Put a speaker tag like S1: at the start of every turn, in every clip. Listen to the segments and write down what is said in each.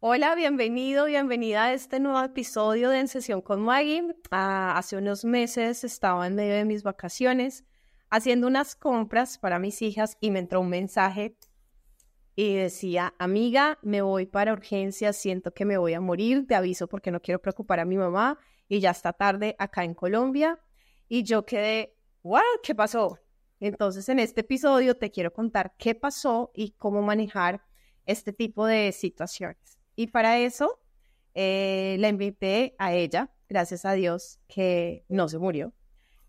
S1: Hola, bienvenido, bienvenida a este nuevo episodio de En Sesión con Maggie. Ah, hace unos meses estaba en medio de mis vacaciones haciendo unas compras para mis hijas y me entró un mensaje y decía, amiga, me voy para urgencias, siento que me voy a morir, te aviso porque no quiero preocupar a mi mamá y ya está tarde acá en Colombia. Y yo quedé, wow, ¿qué pasó? Entonces en este episodio te quiero contar qué pasó y cómo manejar este tipo de situaciones. Y para eso eh, la invité a ella, gracias a Dios que no se murió.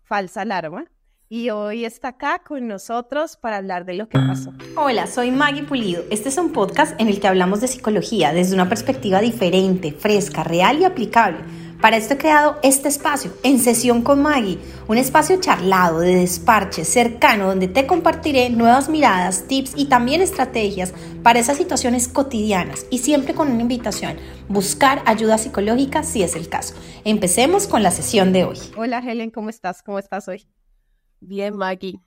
S1: Falsa alarma. Y hoy está acá con nosotros para hablar de lo que pasó.
S2: Hola, soy Maggie Pulido. Este es un podcast en el que hablamos de psicología desde una perspectiva diferente, fresca, real y aplicable para esto he creado este espacio, En Sesión con Maggie, un espacio charlado, de desparche, cercano, donde te compartiré nuevas miradas, tips y también estrategias para esas situaciones cotidianas y siempre con una invitación, buscar ayuda psicológica si es el caso. Empecemos con la sesión de hoy.
S1: Hola Helen, ¿cómo estás? ¿Cómo estás hoy?
S3: Bien, Maggie.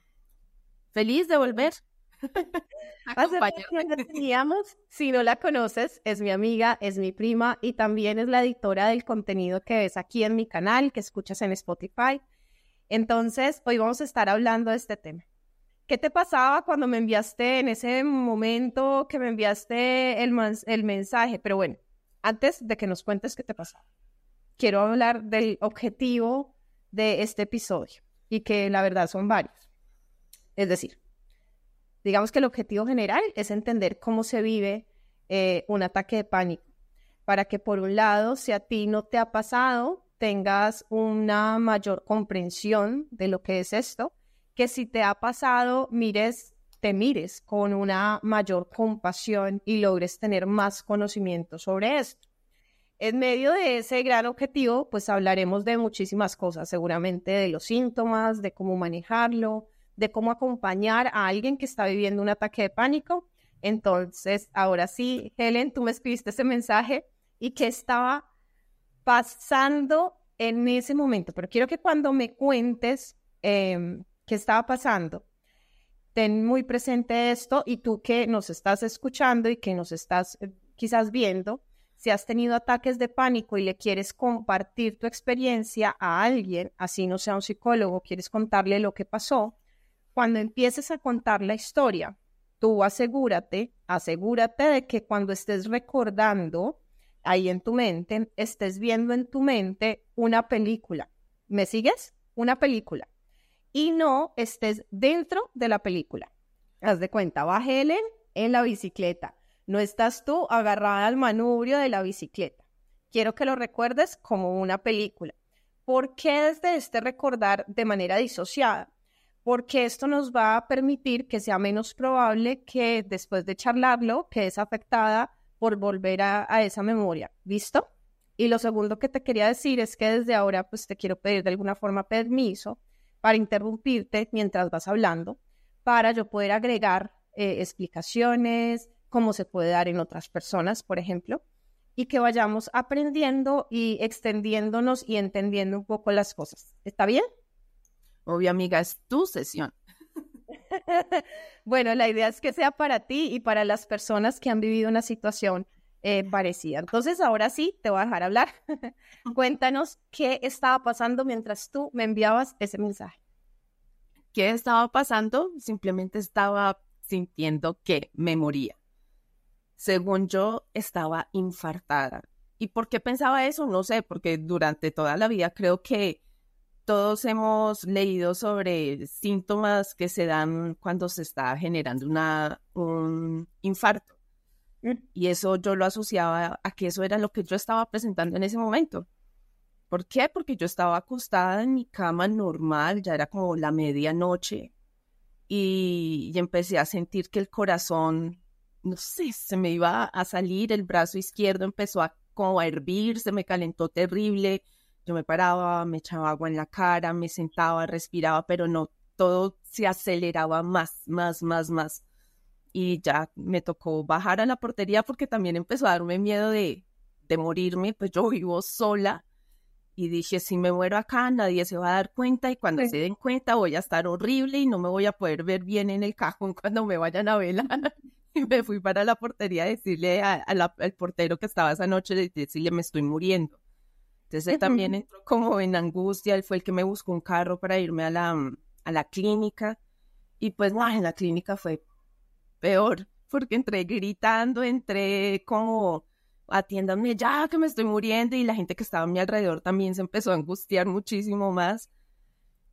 S3: Feliz de volver.
S1: teníamos, si no la conoces, es mi amiga, es mi prima y también es la editora del contenido que ves aquí en mi canal, que escuchas en Spotify. Entonces, hoy vamos a estar hablando de este tema. ¿Qué te pasaba cuando me enviaste en ese momento que me enviaste el, el mensaje? Pero bueno, antes de que nos cuentes qué te pasaba, quiero hablar del objetivo de este episodio y que la verdad son varios. Es decir, Digamos que el objetivo general es entender cómo se vive eh, un ataque de pánico, para que por un lado, si a ti no te ha pasado, tengas una mayor comprensión de lo que es esto, que si te ha pasado, mires, te mires con una mayor compasión y logres tener más conocimiento sobre esto. En medio de ese gran objetivo, pues hablaremos de muchísimas cosas, seguramente de los síntomas, de cómo manejarlo, de cómo acompañar a alguien que está viviendo un ataque de pánico. Entonces, ahora sí, Helen, tú me escribiste ese mensaje y qué estaba pasando en ese momento, pero quiero que cuando me cuentes em, qué estaba pasando, ten muy presente esto y tú que nos estás escuchando y que nos estás eh, quizás viendo, si has tenido ataques de pánico y le quieres compartir tu experiencia a alguien, así no sea un psicólogo, quieres contarle lo que pasó, cuando empieces a contar la historia, tú asegúrate, asegúrate de que cuando estés recordando ahí en tu mente, estés viendo en tu mente una película. ¿Me sigues? Una película. Y no estés dentro de la película. Haz de cuenta, va Helen en la bicicleta. No estás tú agarrada al manubrio de la bicicleta. Quiero que lo recuerdes como una película. ¿Por qué desde este recordar de manera disociada? Porque esto nos va a permitir que sea menos probable que después de charlarlo quedes afectada por volver a, esa memoria. ¿Listo? Y lo segundo que te quería decir es que desde ahora pues te quiero pedir de alguna forma permiso para interrumpirte mientras vas hablando, para yo poder agregar eh, explicaciones, cómo se puede dar en otras personas, por ejemplo, y que vayamos aprendiendo y extendiéndonos y entendiendo un poco las cosas. ¿Está bien?
S3: Obvio, amiga, es tu sesión.
S1: bueno, la idea es que sea para ti y para las personas que han vivido una situación eh, parecida. Entonces, ahora sí, te voy a dejar hablar. Cuéntanos qué estaba pasando mientras tú me enviabas ese mensaje.
S3: ¿Qué estaba pasando? Simplemente estaba sintiendo que me moría. Según yo, estaba infartada. ¿Y por qué pensaba eso? No sé, porque durante toda la vida creo que todos hemos leído sobre síntomas que se dan cuando se está generando una, un infarto. Mm. Y eso yo lo asociaba a que eso era lo que yo estaba presentando en ese momento. ¿Por qué? Porque yo estaba acostada en mi cama normal, ya era como la medianoche, y, y empecé a sentir que el corazón, no sé, se me iba a salir, el brazo izquierdo empezó a como a hervir, se me calentó terrible, yo me paraba, me echaba agua en la cara, me sentaba, respiraba, pero no, todo se aceleraba más, más, más, más. Y ya me tocó bajar a la portería porque también empezó a darme miedo de, de morirme, pues yo vivo sola. Y dije, si me muero acá, nadie se va a dar cuenta y cuando se den cuenta voy a estar horrible y no me voy a poder ver bien en el cajón cuando me vayan a velar. y me fui para la portería a decirle al portero que estaba esa noche, decirle me estoy muriendo. Entonces él también entró como en angustia, él fue el que me buscó un carro para irme a la, a la clínica y pues no, en la clínica fue peor, porque entré gritando, entré como atiéndame ya que me estoy muriendo y la gente que estaba a mi alrededor también se empezó a angustiar muchísimo más.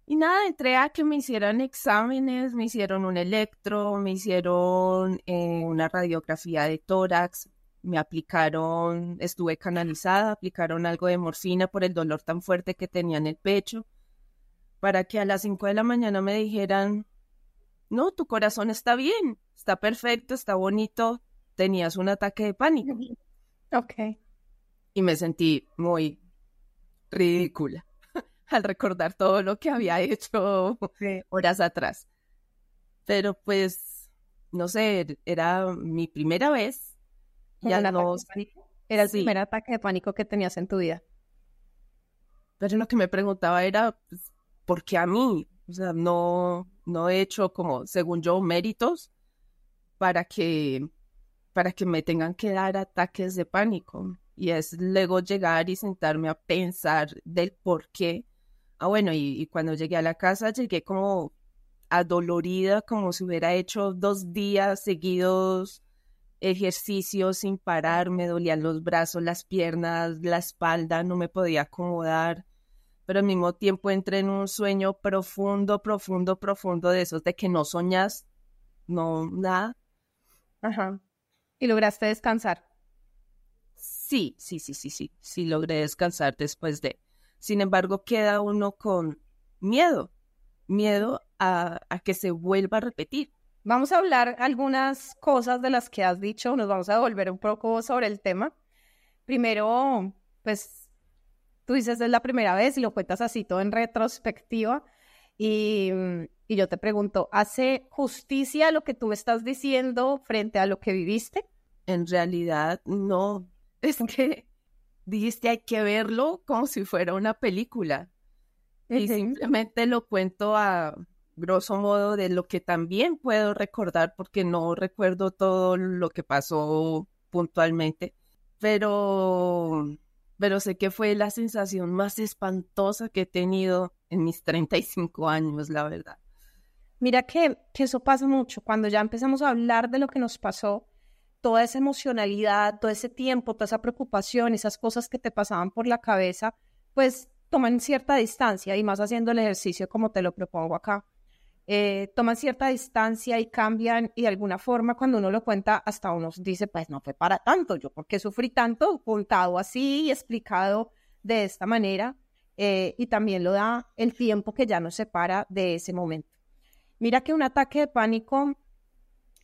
S3: Y nada, entré a que me hicieran exámenes, me hicieron un electro, me hicieron eh, una radiografía de tórax, me aplicaron, estuve canalizada, aplicaron algo de morfina por el dolor tan fuerte que tenía en el pecho, para que a las 5 de la mañana me dijeran, no, tu corazón está bien, está perfecto, está bonito, tenías un ataque de pánico.
S1: Ok.
S3: Y me sentí muy ridícula al recordar todo lo que había hecho horas atrás. Pero pues, no sé, era mi primera vez.
S1: Ya no... Era el primer ataque de pánico que tenías en tu vida.
S3: Pero lo que me preguntaba era, pues, ¿por qué a mí? O sea, no, no he hecho como, según yo, méritos para que, para que me tengan que dar ataques de pánico. Y es luego llegar y sentarme a pensar del por qué Ah, bueno, y, cuando llegué a la casa llegué como adolorida, como si hubiera hecho dos días seguidos ejercicios sin parar, me dolían los brazos, las piernas, la espalda, no me podía acomodar, pero al mismo tiempo entré en un sueño profundo, profundo, profundo de esos de que no soñas, no, nada.
S1: Ajá. ¿Y lograste descansar?
S3: Sí, sí, sí, sí, sí, sí logré descansar después de sin embargo, queda uno con miedo, miedo a, que se vuelva a repetir.
S1: Vamos a hablar algunas cosas de las que has dicho, nos vamos a volver un poco sobre el tema. Primero, pues tú dices es la primera vez y lo cuentas así todo en retrospectiva. Y, y, yo te pregunto, ¿hace justicia lo que tú me estás diciendo frente a lo que viviste?
S3: En realidad, no. Es que dijiste hay que verlo como si fuera una película. Y simplemente lo cuento a grosso modo de lo que también puedo recordar porque no recuerdo todo lo que pasó puntualmente, pero pero sé que fue la sensación más espantosa que he tenido en mis 35 años, la verdad.
S1: Mira que, que eso pasa mucho. Cuando ya empezamos a hablar de lo que nos pasó, toda esa emocionalidad, todo ese tiempo, toda esa preocupación, esas cosas que te pasaban por la cabeza, pues toman cierta distancia y más haciendo el ejercicio como te lo propongo acá. Eh, toman cierta distancia y cambian y de alguna forma cuando uno lo cuenta hasta uno dice, pues no fue para tanto, yo porque sufrí tanto, contado así y explicado de esta manera eh, y también lo da el tiempo que ya nos separa de ese momento. Mira que un ataque de pánico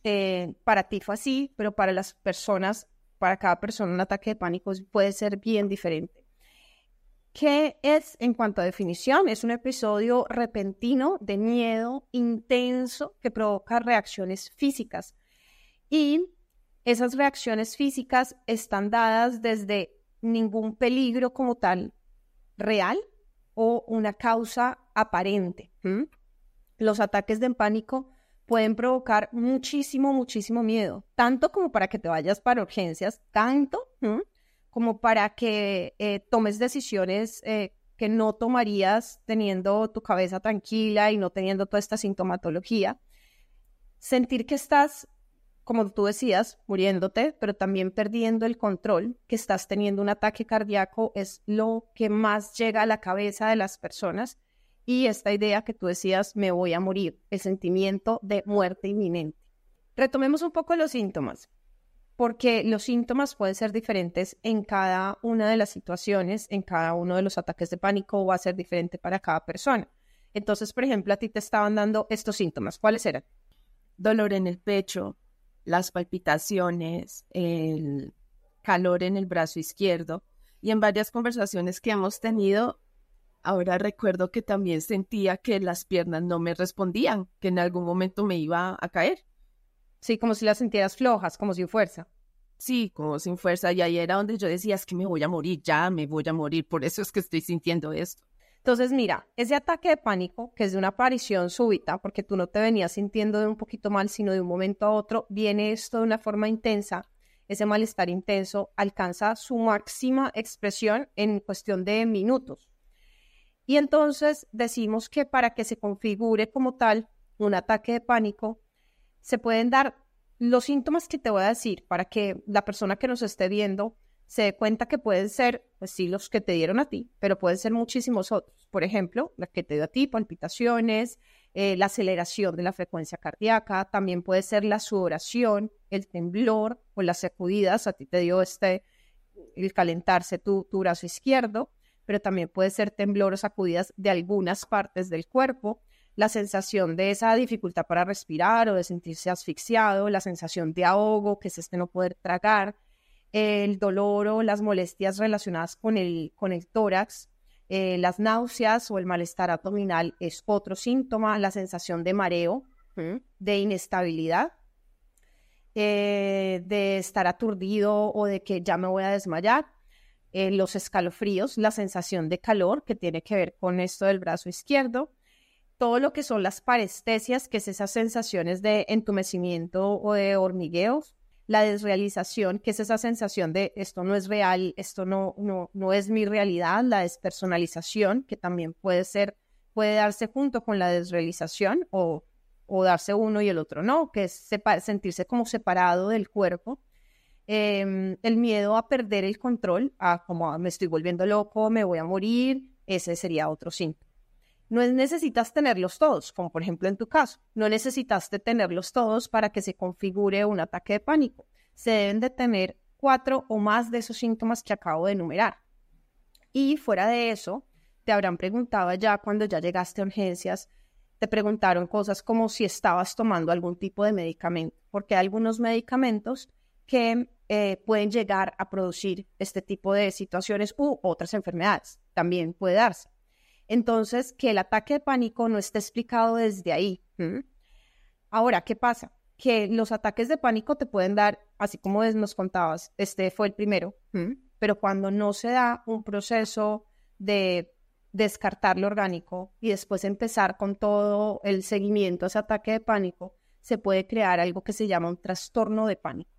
S1: eh, para ti fue así, pero para las personas, para cada persona un ataque de pánico puede ser bien diferente. ¿Qué es en cuanto a definición? Es un episodio repentino de miedo intenso que provoca reacciones físicas. Y esas reacciones físicas están dadas desde ningún peligro como tal real o una causa aparente. Los ataques de pánico pueden provocar muchísimo, muchísimo miedo, tanto como para que te vayas para urgencias, tanto como para que eh, tomes decisiones eh, que no tomarías teniendo tu cabeza tranquila y no teniendo toda esta sintomatología. Sentir que estás, como tú decías, muriéndote, pero también perdiendo el control, que estás teniendo un ataque cardíaco, es lo que más llega a la cabeza de las personas y esta idea que tú decías, me voy a morir, el sentimiento de muerte inminente. Retomemos un poco los síntomas, porque los síntomas pueden ser diferentes en cada una de las situaciones, en cada uno de los ataques de pánico, va a ser diferente para cada persona. Entonces, por ejemplo, a ti te estaban dando estos síntomas. ¿Cuáles eran?
S3: Dolor en el pecho, las palpitaciones, el calor en el brazo izquierdo. Y en varias conversaciones que hemos tenido, Ahora recuerdo que también sentía que las piernas no me respondían, que en algún momento me iba a caer.
S1: Sí, como si las sintieras flojas, como sin fuerza.
S3: Sí, como sin fuerza. Y ahí era donde yo decía, es que me voy a morir, ya me voy a morir, por eso es que estoy sintiendo esto.
S1: Entonces, mira, ese ataque de pánico, que es de una aparición súbita, porque tú no te venías sintiendo de un poquito mal, sino de un momento a otro, viene esto de una forma intensa, ese malestar intenso alcanza su máxima expresión en cuestión de minutos. Y entonces decimos que para que se configure como tal un ataque de pánico, se pueden dar los síntomas que te voy a decir para que la persona que nos esté viendo se dé cuenta que pueden ser, pues sí, los que te dieron a ti, pero pueden ser muchísimos otros. Por ejemplo, la que te dio a ti, palpitaciones, eh, la aceleración de la frecuencia cardíaca, también puede ser la sudoración, el temblor o las sacudidas. A ti te dio este, el calentarse tu, tu brazo izquierdo, pero también puede ser temblor o sacudidas de algunas partes del cuerpo la sensación de esa dificultad para respirar o de sentirse asfixiado, la sensación de ahogo, que es este no poder tragar, el dolor o las molestias relacionadas con el, con el tórax, eh, las náuseas o el malestar abdominal es otro síntoma, la sensación de mareo, de inestabilidad, eh, de estar aturdido o de que ya me voy a desmayar, eh, los escalofríos, la sensación de calor que tiene que ver con esto del brazo izquierdo, todo lo que son las parestesias, que es esas sensaciones de entumecimiento o de hormigueos, la desrealización, que es esa sensación de esto no es real, esto no, no, no es mi realidad, la despersonalización, que también puede ser, puede darse junto con la desrealización o, o darse uno y el otro no, que es sentirse como separado del cuerpo. Em, el miedo a perder el control, a como ah, me estoy volviendo loco, me voy a morir, ese sería otro síntoma. No necesitas tenerlos todos, como por ejemplo en tu caso. No necesitaste tenerlos todos para que se configure un ataque de pánico. Se deben de tener cuatro o más de esos síntomas que acabo de enumerar. Y fuera de eso, te habrán preguntado ya cuando ya llegaste a urgencias, te preguntaron cosas como si estabas tomando algún tipo de medicamento, porque hay algunos medicamentos que eh, pueden llegar a producir este tipo de situaciones u otras enfermedades. También puede darse. Entonces, que el ataque de pánico no esté explicado desde ahí. Ahora, ¿qué pasa? Que los ataques de pánico te pueden dar, así como nos contabas, este fue el primero, pero cuando no se da un proceso de descartar lo orgánico y después empezar con todo el seguimiento a ese ataque de pánico, se puede crear algo que se llama un trastorno de pánico.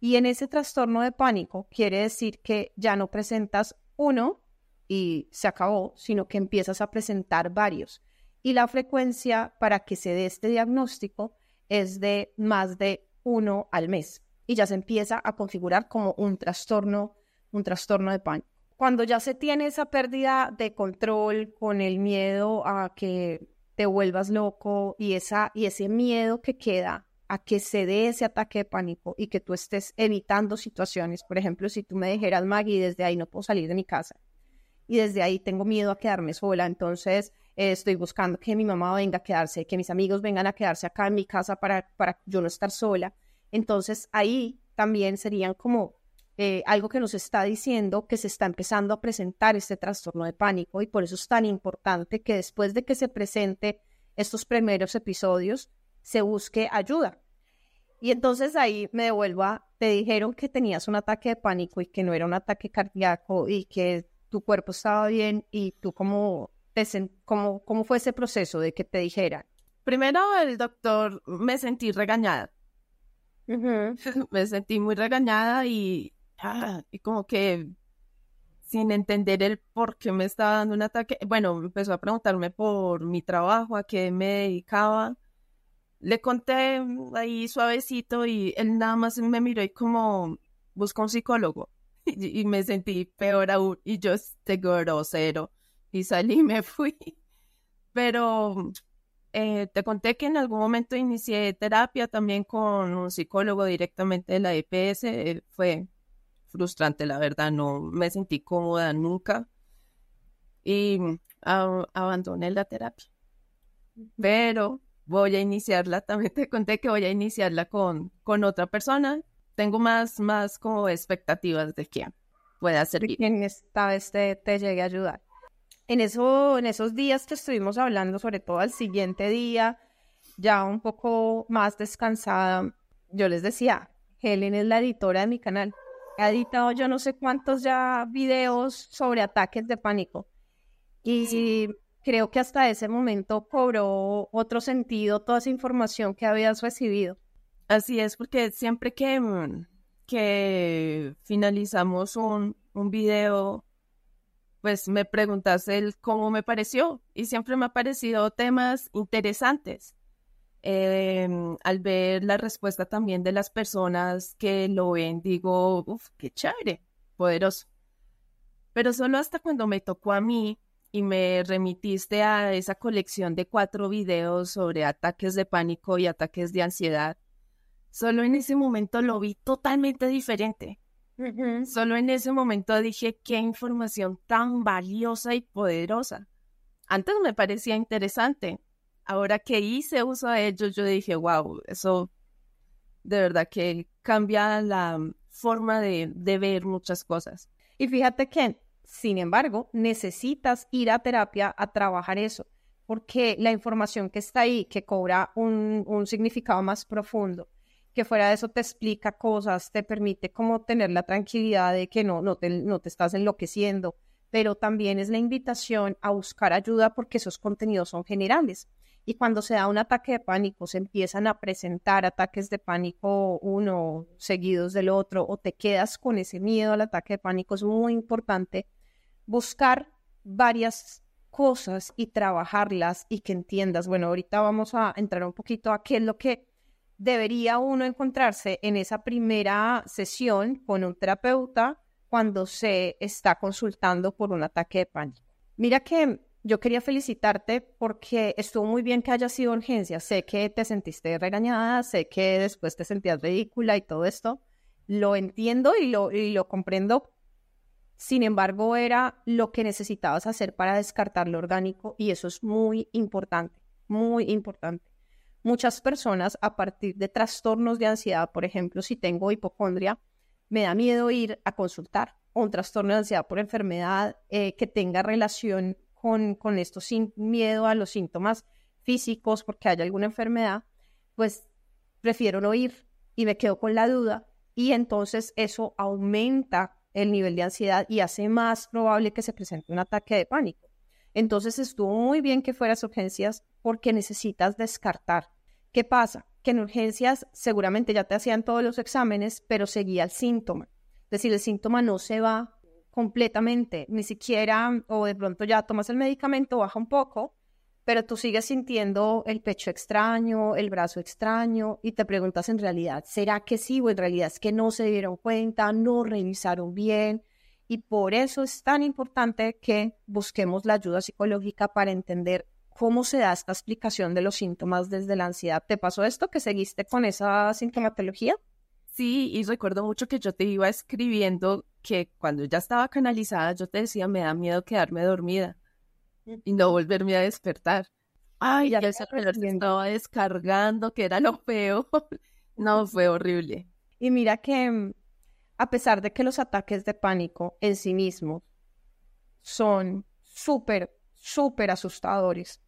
S1: Y en ese trastorno de pánico quiere decir que ya no presentas uno, y se acabó, sino que empiezas a presentar varios. Y la frecuencia para que se dé este diagnóstico es de más de uno al mes. Y ya se empieza a configurar como un trastorno, un trastorno de pánico. Cuando ya se tiene esa pérdida de control con el miedo a que te vuelvas loco y, esa, y ese miedo que queda a que se dé ese ataque de pánico y que tú estés evitando situaciones. Por ejemplo, si tú me dijeras, Maggie, desde ahí no puedo salir de mi casa y desde ahí tengo miedo a quedarme sola, entonces eh, estoy buscando que mi mamá venga a quedarse, que mis amigos vengan a quedarse acá en mi casa para, para yo no estar sola. Entonces ahí también serían como eh, algo que nos está diciendo que se está empezando a presentar este trastorno de pánico y por eso es tan importante que después de que se presente estos primeros episodios se busque ayuda. Y entonces ahí me devuelvo a, te dijeron que tenías un ataque de pánico y que no era un ataque cardíaco y que tu cuerpo estaba bien y tú cómo, te cómo, cómo fue ese proceso de que te dijera
S3: Primero el doctor me sentí regañada. me sentí muy regañada y, ah, y como que sin entender el por qué me estaba dando un ataque. Bueno, empezó a preguntarme por mi trabajo, a qué me dedicaba. Le conté ahí suavecito y él nada más me miró y como busca un psicólogo y, me sentí peor aún y yo este grosero y salí y me fui. Pero eh, te conté que en algún momento inicié terapia también con un psicólogo directamente de la EPS. Eh, fue frustrante, la verdad, no me sentí cómoda nunca y abandoné la terapia. Pero voy a iniciarla, también te conté que voy a iniciarla con, con otra persona tengo más, más como expectativas de que pueda servir.
S1: En esta vez te, te llegue a ayudar. En, eso, en esos días que estuvimos hablando, sobre todo al siguiente día, ya un poco más descansada, yo les decía, Helen es la editora de mi canal. Ha editado yo no sé cuántos ya videos sobre ataques de pánico. Y creo que hasta ese momento cobró otro sentido toda esa información que habías recibido.
S3: Así es, porque siempre que, mm, que finalizamos un, un video, pues me preguntas el cómo me pareció y siempre me han parecido temas interesantes. Em, al ver la respuesta también de las personas que lo ven, digo, uff, qué chévere, poderoso. Pero solo hasta cuando me tocó a mí y me remitiste a esa colección de cuatro videos sobre ataques de pánico y ataques de ansiedad, solo en ese momento lo vi totalmente diferente. Solo en ese momento dije, qué información tan valiosa y poderosa. Antes me parecía interesante. Ahora que hice uso de ellos, yo dije, wow, eso de verdad que cambia la forma de, de ver muchas cosas.
S1: Y fíjate que sin embargo, necesitas ir a terapia a trabajar eso, porque la información que está ahí, que cobra un, significado más profundo, que fuera de eso te explica cosas, te permite como tener la tranquilidad de que no, no, te, no te estás enloqueciendo, pero también es la invitación a buscar ayuda porque esos contenidos son generales. Y cuando se da un ataque de pánico, se empiezan a presentar ataques de pánico uno seguidos del otro, o te quedas con ese miedo al ataque de pánico, es muy importante buscar varias cosas y trabajarlas y que entiendas. Bueno, ahorita vamos a entrar un poquito a qué es lo que debería uno encontrarse en esa primera sesión con un terapeuta cuando se está consultando por un ataque de pánico. Mira que yo quería felicitarte porque estuvo muy bien que haya sido urgencia. Sé que te sentiste regañada, sé que después te sentías ridícula y todo esto. Lo entiendo y lo, y lo comprendo sin embargo, era lo que necesitabas hacer para descartar lo orgánico y eso es muy importante, muy importante. Muchas personas a partir de trastornos de ansiedad, por ejemplo, si tengo hipocondria, me da miedo ir a consultar o un trastorno de ansiedad por enfermedad eh, que tenga relación con, con esto sin miedo a los síntomas físicos porque haya alguna enfermedad, pues prefiero no ir y me quedo con la duda y entonces eso aumenta el nivel de ansiedad y hace más probable que se presente un ataque de pánico. Entonces estuvo muy bien que fueras urgencias porque necesitas descartar. ¿Qué pasa? Que en urgencias seguramente ya te hacían todos los exámenes, pero seguía el síntoma. Es decir, el síntoma no se va completamente, ni siquiera, o de pronto ya tomas el medicamento, baja un poco, pero tú sigues sintiendo el pecho extraño, el brazo extraño y te preguntas en realidad, ¿será que sí o en realidad es que no se dieron cuenta, no revisaron bien? Y por eso es tan importante que busquemos la ayuda psicológica para entender cómo se da esta explicación de los síntomas desde la ansiedad. ¿Te pasó esto que seguiste con esa sintomatología?
S3: Sí, y recuerdo mucho que yo te iba escribiendo que cuando ya estaba canalizada yo te decía, me da miedo quedarme dormida y no volverme a despertar. Ay, ya ese reloj se estaba descargando, que era lo peor. no, fue horrible.
S1: Y mira que a pesar de que los ataques de pánico en sí mismos son súper, súper asustadores,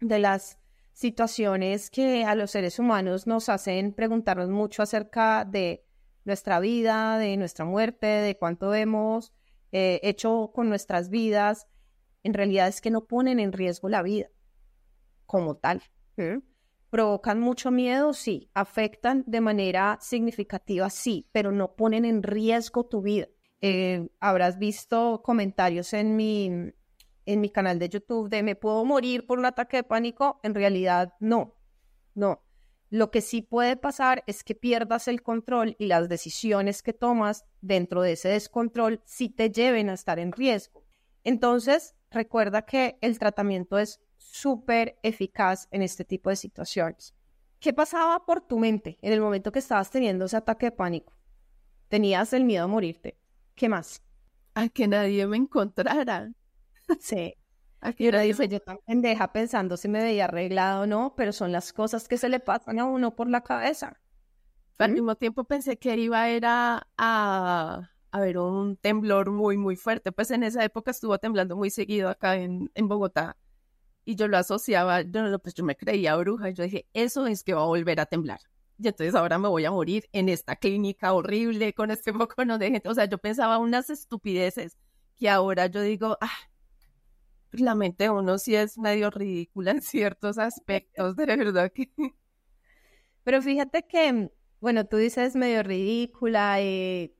S1: de las situaciones que a los seres humanos nos hacen preguntarnos mucho acerca de nuestra vida, de nuestra muerte, de cuánto hemos eh, hecho con nuestras vidas, en realidad es que no ponen en riesgo la vida como tal. ¿Provocan mucho miedo? Sí. ¿Afectan de manera significativa? Sí, pero no ponen en riesgo tu vida. Eh, habrás visto comentarios en mi, en mi canal de YouTube de ¿me puedo morir por un ataque de pánico? En realidad, no. No. Lo que sí puede pasar es que pierdas el control y las decisiones que tomas dentro de ese descontrol sí te lleven a estar en riesgo. Entonces, recuerda que el tratamiento es súper eficaz en este tipo de situaciones. ¿Qué pasaba por tu mente en el momento que estabas teniendo ese ataque de pánico? Tenías el miedo a morirte. ¿Qué más?
S3: A que nadie me encontrara.
S1: Sí. A que nadie fue yo tan pendeja pensando si me veía arreglado o no, pero son las cosas que se le pasan a uno por la cabeza.
S3: Al mismo tiempo pensé que iba era a, haber un temblor muy, muy fuerte. Pues en esa época estuvo temblando muy seguido acá en, en Bogotá y yo lo asociaba, yo, pues yo me creía bruja y yo dije, eso es que va a volver a temblar. Y entonces ahora me voy a morir en esta clínica horrible con este poco de gente. O sea, yo pensaba unas estupideces que ahora yo digo, ah, la mente de uno sí es medio ridícula en ciertos aspectos, de verdad que...
S1: Pero fíjate que, bueno, tú dices medio ridícula, eh,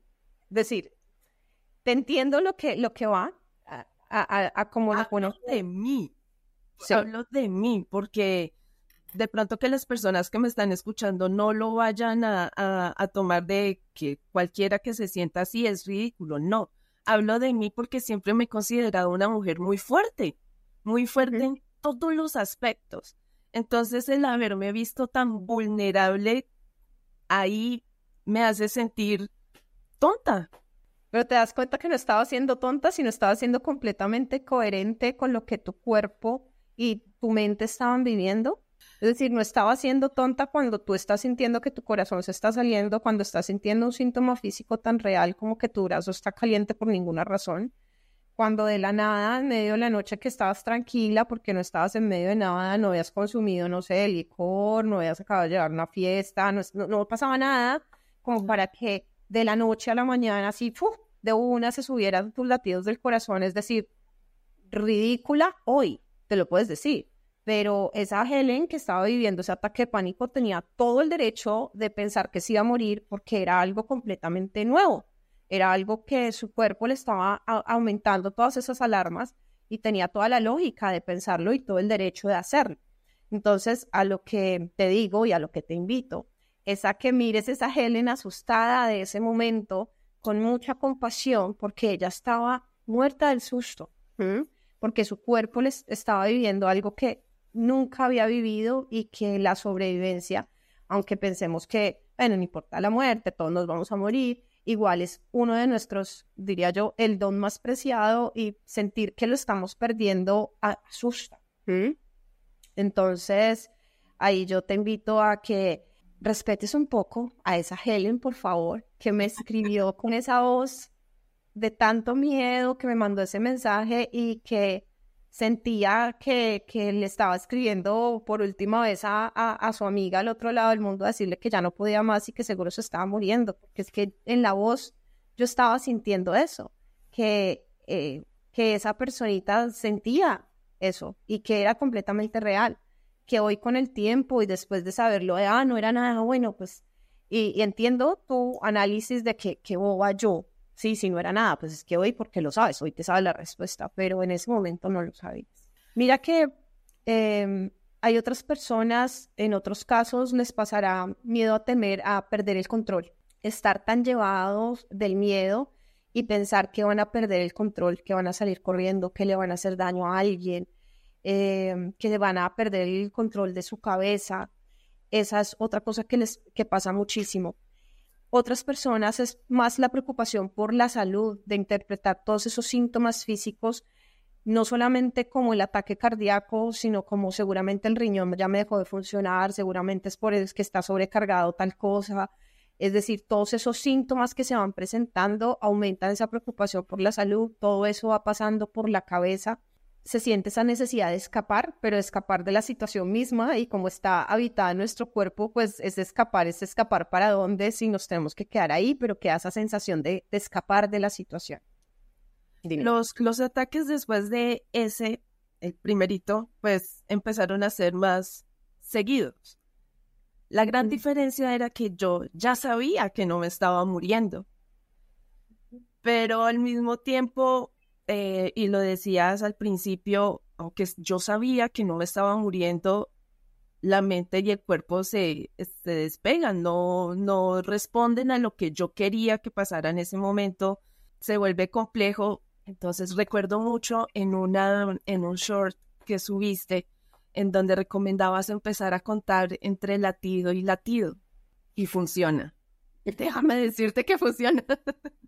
S1: decir, te entiendo lo que, lo que va a, a, a como lo
S3: Hablo de mí, hablo de mí, porque de pronto que las personas que me están escuchando no lo vayan a, a, tomar de que cualquiera que se sienta así es ridículo, no. Hablo de mí porque siempre me he considerado una mujer muy fuerte, muy fuerte en todos los aspectos. Entonces el haberme visto tan vulnerable ahí me hace sentir tonta.
S1: Pero te das cuenta que no estaba siendo tonta, sino estaba siendo completamente coherente con lo que tu cuerpo y tu mente estaban viviendo. Es decir, no estaba siendo tonta cuando tú estás sintiendo que tu corazón se está saliendo, cuando estás sintiendo un síntoma físico tan real como que tu brazo está caliente por ninguna razón, cuando de la nada, en medio de la noche que estabas tranquila porque no estabas en medio de nada, no habías consumido, no sé, licor, no habías acabado de llevar una fiesta, no, no, pasaba nada, como para que de la noche a la mañana así, de una se subieran tus latidos del corazón, es decir, ridícula hoy, te lo puedes decir pero esa Helen que estaba viviendo ese ataque de pánico tenía todo el derecho de pensar que se iba a morir porque era algo completamente nuevo, era algo que su cuerpo le estaba aumentando todas esas alarmas y tenía toda la lógica de pensarlo y todo el derecho de hacerlo. Entonces, a lo que te digo y a lo que te invito es a que mires esa Helen asustada de ese momento con mucha compasión porque ella estaba muerta del susto, porque su cuerpo les estaba viviendo algo que nunca había vivido y que la sobrevivencia, aunque pensemos que, bueno, no importa la muerte, todos nos vamos a morir, igual es uno de nuestros, diría yo, el don más preciado y sentir que lo estamos perdiendo asusta. Entonces, ahí yo te invito a que respetes un poco a esa Helen, por favor, que me escribió con esa voz de tanto miedo, que me mandó ese mensaje y que sentía que, que, le estaba escribiendo por última vez a, a, su amiga al otro lado del mundo a decirle que ya no podía más y que seguro se estaba muriendo, porque es que en la voz yo estaba sintiendo eso, que, eh, que esa personita sentía eso y que era completamente real, que hoy con el tiempo y después de saberlo, ah, no era nada bueno, pues, y, entiendo tu análisis de que, que boba yo, Sí, si no era nada, pues es que hoy porque lo sabes, hoy te sabes la respuesta, pero en ese momento no lo sabías. Mira que em, hay otras personas, en otros casos les pasará miedo a temer a perder el control, estar tan llevados del miedo y pensar que van a perder el control, que van a salir corriendo, que le van a hacer daño a alguien, eh, que van a perder el control de su cabeza. Esa es otra cosa que les que pasa muchísimo otras personas es más la preocupación por la salud, de interpretar todos esos síntomas físicos, no solamente como el ataque cardíaco, sino como seguramente el riñón ya me dejó de funcionar, seguramente es por eso que está sobrecargado tal cosa. Es decir, todos esos síntomas que se van presentando aumentan esa preocupación por la salud, todo eso va pasando por la cabeza se siente esa necesidad de escapar, pero escapar de la situación misma y como está habitada en nuestro cuerpo, pues es escapar, es escapar para dónde si nos tenemos que quedar ahí, pero queda esa sensación de, escapar de la situación.
S3: Los, los ataques después de ese, el primerito, pues empezaron a ser más seguidos. La gran diferencia era que yo ya sabía que no me estaba muriendo, pero al mismo tiempo eh, y lo decías al principio, aunque yo sabía que no me estaba muriendo, la mente y el cuerpo se, se despegan, no, no responden a lo que yo quería que pasara en ese momento, se vuelve complejo. Entonces recuerdo mucho en, una, en un short que subiste, en donde recomendabas empezar a contar entre latido y latido. Y funciona. Déjame decirte que funciona.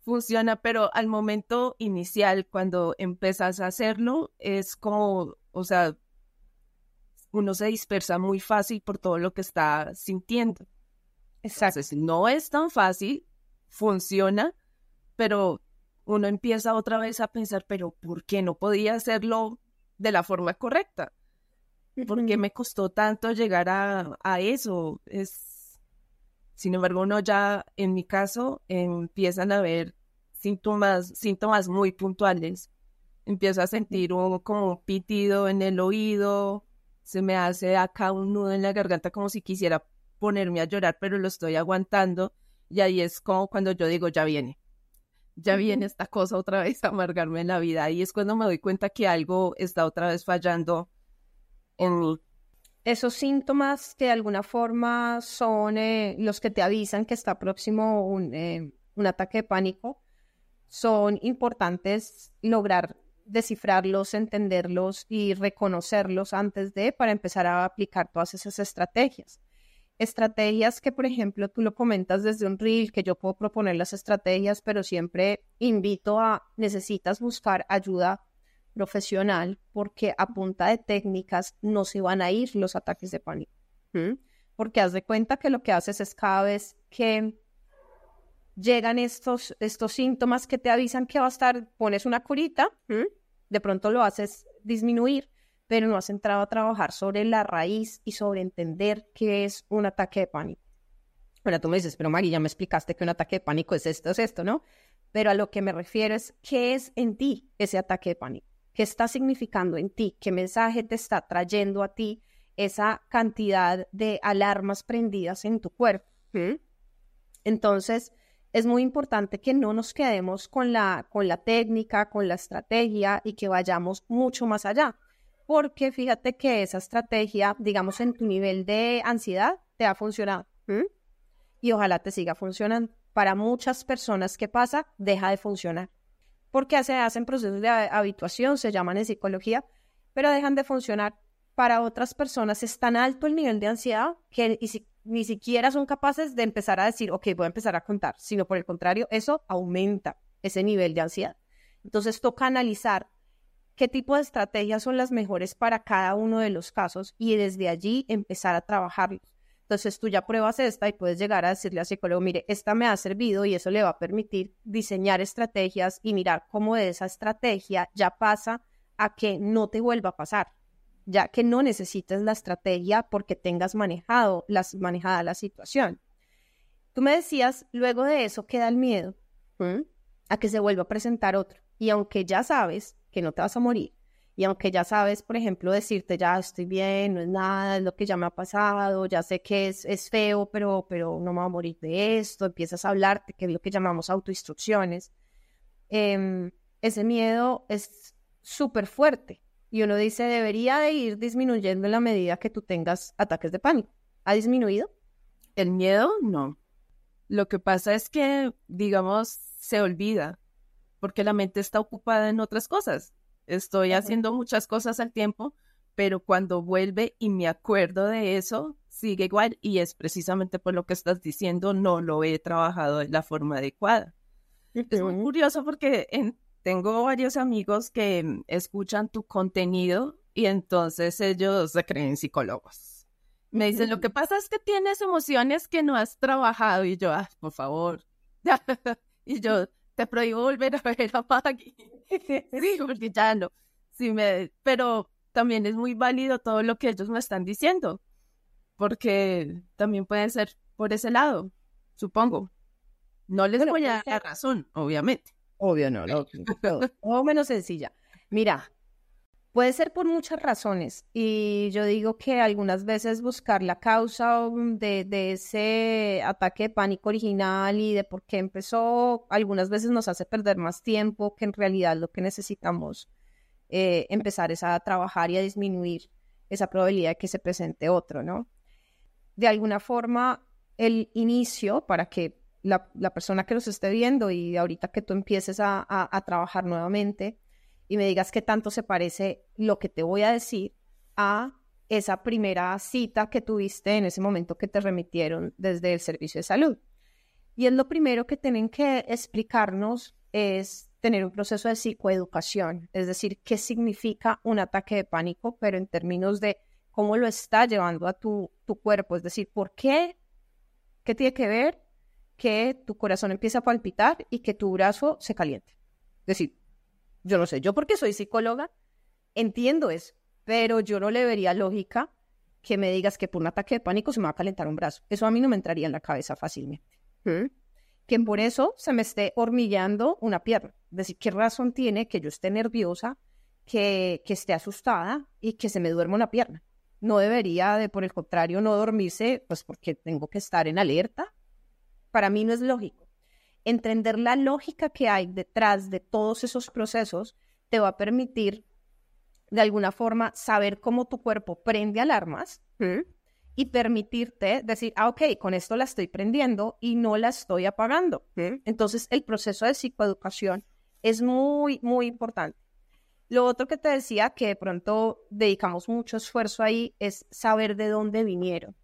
S3: funciona, pero al momento inicial, cuando empiezas a hacerlo, es como, o sea, uno se dispersa muy fácil por todo lo que está sintiendo. Exacto. no es tan fácil, funciona, pero uno empieza otra vez a pensar, pero ¿por qué no podía hacerlo de la forma correcta? ¿Por qué me costó tanto llegar a, a eso? Es, sin embargo, uno ya, en mi caso, empiezan a ver síntomas, síntomas muy puntuales, empiezo a sentir un, como un pitido en el oído, se me hace acá un nudo en la garganta como si quisiera ponerme a llorar, pero lo estoy aguantando y ahí es como cuando yo digo, ya viene, ya viene esta cosa otra vez a amargarme en la vida. Ahí es cuando me doy cuenta que algo está otra vez fallando en mí.
S1: Esos síntomas que de alguna forma son eh, los que te avisan que está próximo un, eh, un ataque de pánico, son importantes lograr descifrarlos, entenderlos y reconocerlos antes de para empezar a aplicar todas esas estrategias. Estrategias que, por ejemplo, tú lo comentas desde un reel, que yo puedo proponer las estrategias, pero siempre invito a, necesitas buscar ayuda profesional porque a punta de técnicas no se van a ir los ataques de pánico. Porque haz de cuenta que lo que haces es cada vez que llegan estos, estos síntomas que te avisan que va a estar, pones una curita, de pronto lo haces disminuir, pero no has entrado a trabajar sobre la raíz y sobre entender qué es un ataque de pánico. Ahora tú me dices, pero Mari, ya me explicaste que un ataque de pánico es esto, es esto, ¿no? Pero a lo que me refiero es qué es en ti ese ataque de pánico, qué está significando en ti, qué mensaje te está trayendo a ti esa cantidad de alarmas prendidas en tu cuerpo. Entonces, es muy importante que no nos quedemos con la, con la técnica, con la estrategia y que vayamos mucho más allá. Porque fíjate que esa estrategia, digamos, en tu nivel de ansiedad, te ha funcionado. Y ojalá te siga funcionando. Para muchas personas que pasa, deja de funcionar. Porque se hacen procesos de habituación, se llaman en psicología, pero dejan de funcionar. Para otras personas es tan alto el nivel de ansiedad que ni siquiera son capaces de empezar a decir, ok, voy a empezar a contar, sino por el contrario, eso aumenta ese nivel de ansiedad. Entonces toca analizar qué tipo de estrategias son las mejores para cada uno de los casos y desde allí empezar a trabajarlos. Entonces tú ya pruebas esta y puedes llegar a decirle al psicólogo, mire, esta me ha servido y eso le va a permitir diseñar estrategias y mirar cómo de esa estrategia ya pasa a que no te vuelva a pasar ya que no necesites la estrategia porque tengas manejado las, manejada la situación. Tú me decías, luego de eso queda el miedo a que se vuelva a presentar otro. Y aunque ya sabes que no te vas a morir, y aunque ya sabes, por ejemplo, decirte, ya estoy bien, no es nada, es lo que ya me ha pasado, ya sé que es, es feo, pero, pero no me voy a morir de esto, empiezas a hablarte, que es lo que llamamos autoinstrucciones, em, ese miedo es súper fuerte y uno dice, debería de ir disminuyendo en la medida que tú tengas ataques de pánico. ¿Ha disminuido?
S3: El miedo, no. Lo que pasa es que, digamos, se olvida, porque la mente está ocupada en otras cosas. Estoy haciendo muchas cosas al tiempo, pero cuando vuelve y me acuerdo de eso, sigue igual y es precisamente por lo que estás diciendo, no lo he trabajado de la forma adecuada. Es muy curioso porque en tengo varios amigos que mm, escuchan tu contenido y entonces ellos se creen psicólogos. Me dicen, lo que pasa es que tienes emociones que no has trabajado y yo, ah, por favor. y yo, te prohíbo volver a ver a Maggie. sí, porque ya no. Sí me... Pero también es muy válido todo lo que ellos me están diciendo, porque también pueden ser por ese lado, supongo. No les voy a dar razón, obviamente.
S1: Obvio no, no, o menos sencilla. Mira, puede ser por muchas razones y yo digo que algunas veces buscar la causa um, de, ese ataque de pánico original y de por qué empezó, algunas veces nos hace perder más tiempo que en realidad lo que necesitamos eh, empezar es a trabajar y a disminuir esa probabilidad de que se presente otro, ¿no? De alguna forma, el inicio para que la, persona que los esté viendo y ahorita que tú empieces a, trabajar nuevamente y me digas qué tanto se parece lo que te voy a decir a esa primera cita que tuviste en ese momento que te remitieron desde el servicio de salud. Y es lo primero que tienen que explicarnos es tener un proceso de psicoeducación, es decir, qué significa un ataque de pánico, pero en términos de cómo lo está llevando a tu, tu cuerpo, es decir, por qué, qué tiene que ver que tu corazón empiece a palpitar y que tu brazo se caliente. Es decir, yo no sé, yo porque soy psicóloga entiendo eso, pero yo no le vería lógica que me digas que por un ataque de pánico se me va a calentar un brazo. Eso a mí no me entraría en la cabeza fácilmente. que por eso se me esté hormigueando una pierna. Es decir, ¿qué razón tiene que yo esté nerviosa, que, que esté asustada y que se me duerma una pierna? No debería, de, por el contrario, no dormirse, pues porque tengo que estar en alerta. Para mí no es lógico. Entender la lógica que hay detrás de todos esos procesos te va a permitir, de alguna forma, saber cómo tu cuerpo prende alarmas y permitirte decir, ah, ok, con esto la estoy prendiendo y no la estoy apagando. Entonces, el proceso de psicoeducación es muy, muy importante. Lo otro que te decía, que de pronto dedicamos mucho esfuerzo ahí, es saber de dónde vinieron.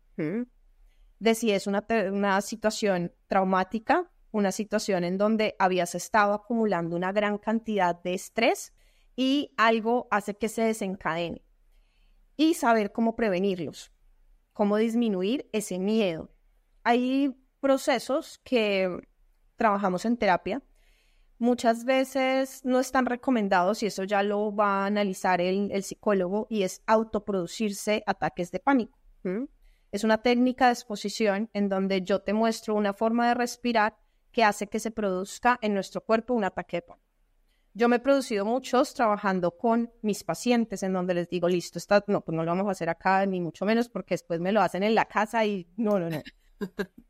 S1: De si es una, una situación traumática, una situación en donde habías estado acumulando una gran cantidad de estrés y algo hace que se desencadene. Y saber cómo prevenirlos cómo disminuir ese miedo. Hay procesos que trabajamos en terapia. Muchas veces no están recomendados y eso ya lo va a analizar el, psicólogo y es autoproducirse ataques de pánico. Es una técnica de exposición en donde yo te muestro una forma de respirar que hace que se produzca en nuestro cuerpo un ataque de pánico. Yo me he producido muchos trabajando con mis pacientes en donde les digo, listo, está, no, pues no lo vamos a hacer acá, ni mucho menos, porque después me lo hacen en la casa y no, no, no.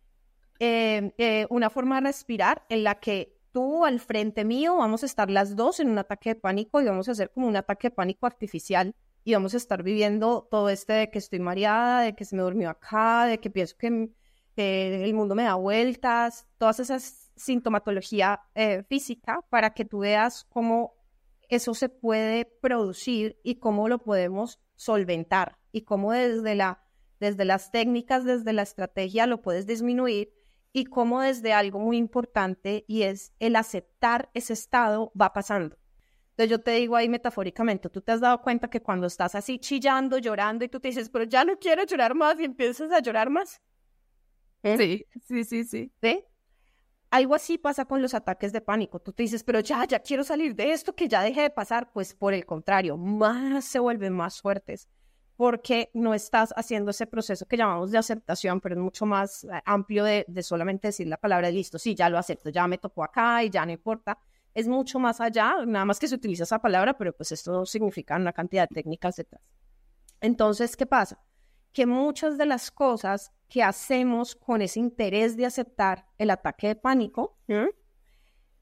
S1: Eh, eh, una forma de respirar en la que tú al frente mío vamos a estar las dos en un ataque de pánico y vamos a hacer como un ataque de pánico artificial y vamos a estar viviendo todo este de que estoy mareada, de que se me durmió acá, de que pienso que el mundo me da vueltas, todas esas sintomatología eh, física para que tú veas cómo eso se puede producir y cómo lo podemos solventar y cómo desde, la, desde las técnicas, desde la estrategia lo puedes disminuir y cómo desde algo muy importante y es el aceptar ese estado va pasando. Entonces yo te digo ahí metafóricamente, tú te has dado cuenta que cuando estás así chillando, llorando y tú te dices, pero ya no quiero llorar más y empiezas a llorar más.
S3: Sí, sí, sí, sí.
S1: ¿Sí? Algo así pasa con los ataques de pánico. Tú te dices, pero ya, ya quiero salir de esto, que ya deje de pasar. Pues por el contrario, más se vuelven más fuertes porque no estás haciendo ese proceso que llamamos de aceptación, pero es mucho más eh, amplio de, de solamente decir la palabra listo, sí, ya lo acepto, ya me tocó acá y ya no importa. Es mucho más allá, nada más que se utiliza esa palabra, pero pues esto significa una cantidad de técnicas detrás. Entonces, ¿qué pasa? Que muchas de las cosas que hacemos con ese interés de aceptar el ataque de pánico,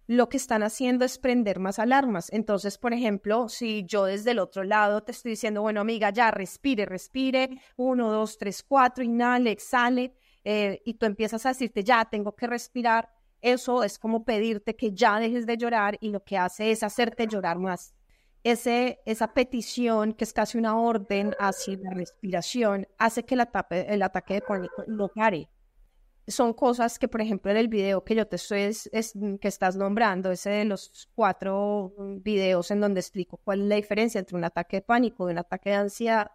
S1: lo que están haciendo es prender más alarmas. Entonces, por ejemplo, si yo desde el otro lado te estoy diciendo, bueno, amiga, ya respire, respire, uno, dos, tres, cuatro, inhale, exhale, eh, y tú empiezas a decirte, ya tengo que respirar, eso es como pedirte que ya dejes de llorar y lo que hace es hacerte llorar más ese, esa petición, que es casi una orden hacia la respiración, hace que el, ataque, de pánico no pare. Son cosas que, por ejemplo, en el video que yo te estoy, es, que estás nombrando, ese de los cuatro videos en donde explico cuál es la diferencia entre un ataque de pánico y un ataque de ansiedad,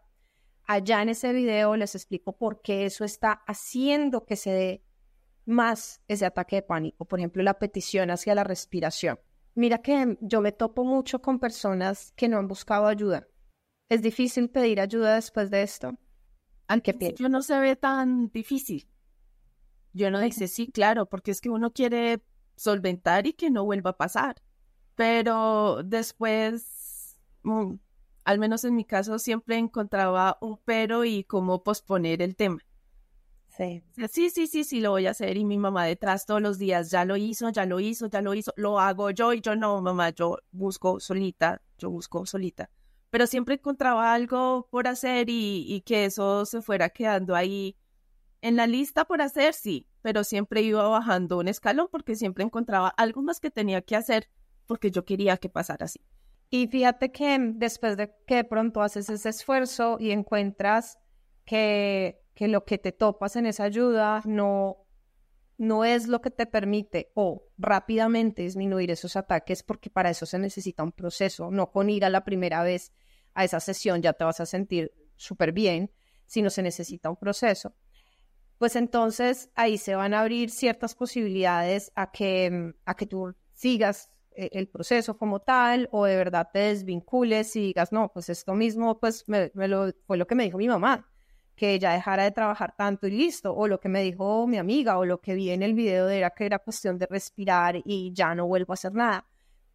S1: allá en ese video les explico por qué eso está haciendo que se dé más ese ataque de pánico. Por ejemplo, la petición hacia la respiración. Mira que yo me topo mucho con personas que no han buscado ayuda. Es difícil pedir ayuda después de esto.
S3: ¿Al que Yo no se ve tan difícil. Yo no dice sí, claro, porque es que uno quiere solventar y que no vuelva a pasar. Pero después, mm, al menos en mi caso, siempre encontraba un pero y cómo posponer el tema. Sí. sí, sí, sí, lo voy a hacer. Y mi mamá detrás todos los días, ya lo hizo, ya lo hizo, ya lo hizo, lo hago yo y yo no, mamá, yo busco solita, yo busco solita. Pero siempre encontraba algo por hacer y, y que eso se fuera quedando ahí en la lista por hacer, sí, pero siempre iba bajando un escalón porque siempre encontraba algo más que tenía que hacer porque yo quería que pasara así.
S1: Y fíjate que después de que de pronto haces ese esfuerzo y encuentras que que lo que te topas en esa ayuda no, no es lo que te permite o rápidamente disminuir esos ataques porque para eso se necesita un proceso, no con ir a la primera vez a esa sesión ya te vas a sentir súper bien, sino se necesita un proceso. Pues entonces ahí se van a abrir ciertas posibilidades a que, a que tú sigas eh, el proceso como tal o de verdad te desvincules y digas, no, pues esto mismo pues me, lo, fue lo que me dijo mi mamá que ella dejara de trabajar tanto y listo, o lo que me dijo mi amiga, o lo que vi en el video era que era cuestión de respirar y ya no vuelvo a hacer nada.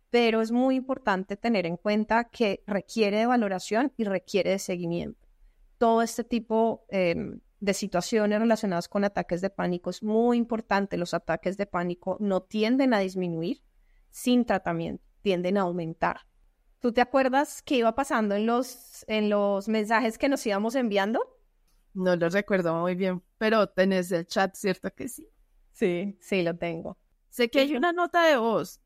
S1: Pero es muy importante tener en cuenta que requiere de valoración y requiere de seguimiento. Todo este tipo em, de situaciones relacionadas con ataques de pánico es muy importante. Los ataques de pánico no tienden a disminuir sin tratamiento, tienden a aumentar. ¿Tú te acuerdas qué iba pasando en los, en los mensajes que nos íbamos enviando?
S3: No lo recuerdo muy bien, pero tenés el chat, ¿cierto que sí?
S1: Sí, sí, lo tengo.
S3: Sé que hay una nota de voz,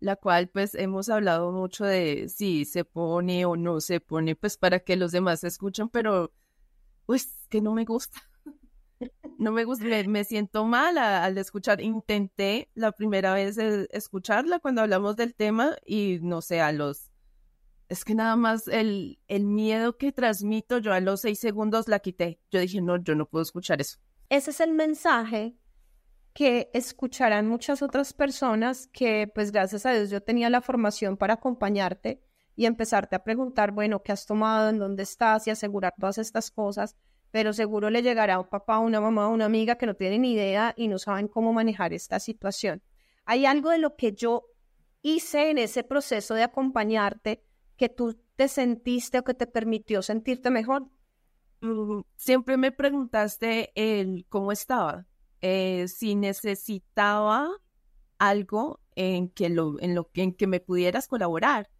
S3: la cual pues hemos hablado mucho de si se pone o no se pone, pues para que los demás escuchen, pero pues que no me gusta. No me gusta, me, siento mal al escuchar. Intenté la primera vez escucharla cuando hablamos del tema y no sé, a los es que nada más el, el miedo que transmito, yo a los seis segundos la quité. Yo dije, no, yo no puedo escuchar eso.
S1: Ese es el mensaje que escucharán muchas otras personas que, pues gracias a Dios, yo tenía la formación para acompañarte y empezarte a preguntar, bueno, ¿qué has tomado? ¿En dónde estás? Y asegurar todas estas cosas. Pero seguro le llegará a un papá, una mamá, una amiga que no tienen idea y no saben cómo manejar esta situación. Hay algo de lo que yo hice en ese proceso de acompañarte que tú te sentiste o que te permitió sentirte mejor?
S3: Mm, siempre me preguntaste el cómo estaba, eh, si necesitaba algo en que lo, en lo que me pudieras colaborar.